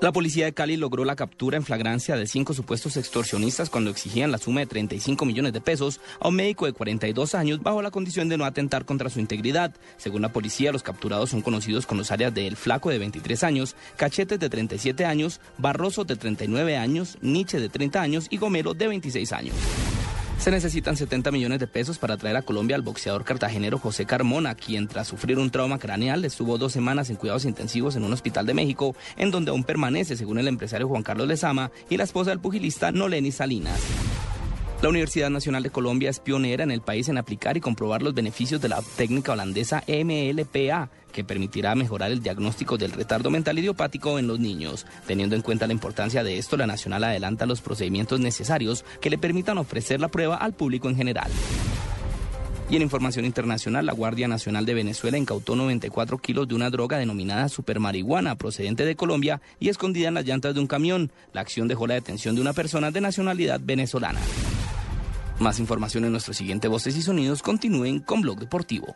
La policía de Cali logró la captura en flagrancia de cinco supuestos extorsionistas cuando exigían la suma de 35 millones de pesos a un médico de 42 años bajo la condición de no atentar contra su integridad. Según la policía, los capturados son conocidos con los áreas de El Flaco de 23 años, Cachetes de 37 años, Barroso de 39 años, Nietzsche de 30 años y Gomero de 26 años. Se necesitan 70 millones de pesos para traer a Colombia al boxeador cartagenero José Carmona, quien tras sufrir un trauma craneal estuvo dos semanas en cuidados intensivos en un hospital de México, en donde aún permanece, según el empresario Juan Carlos Lezama y la esposa del pugilista Noleni Salinas. La Universidad Nacional de Colombia es pionera en el país en aplicar y comprobar los beneficios de la técnica holandesa MLPA, que permitirá mejorar el diagnóstico del retardo mental idiopático en los niños. Teniendo en cuenta la importancia de esto, la Nacional adelanta los procedimientos necesarios que le permitan ofrecer la prueba al público en general. Y en información internacional, la Guardia Nacional de Venezuela incautó 94 kilos de una droga denominada supermarihuana procedente de Colombia y escondida en las llantas de un camión. La acción dejó la detención de una persona de nacionalidad venezolana. Más información en nuestro siguiente Voces y Sonidos. Continúen con Blog Deportivo.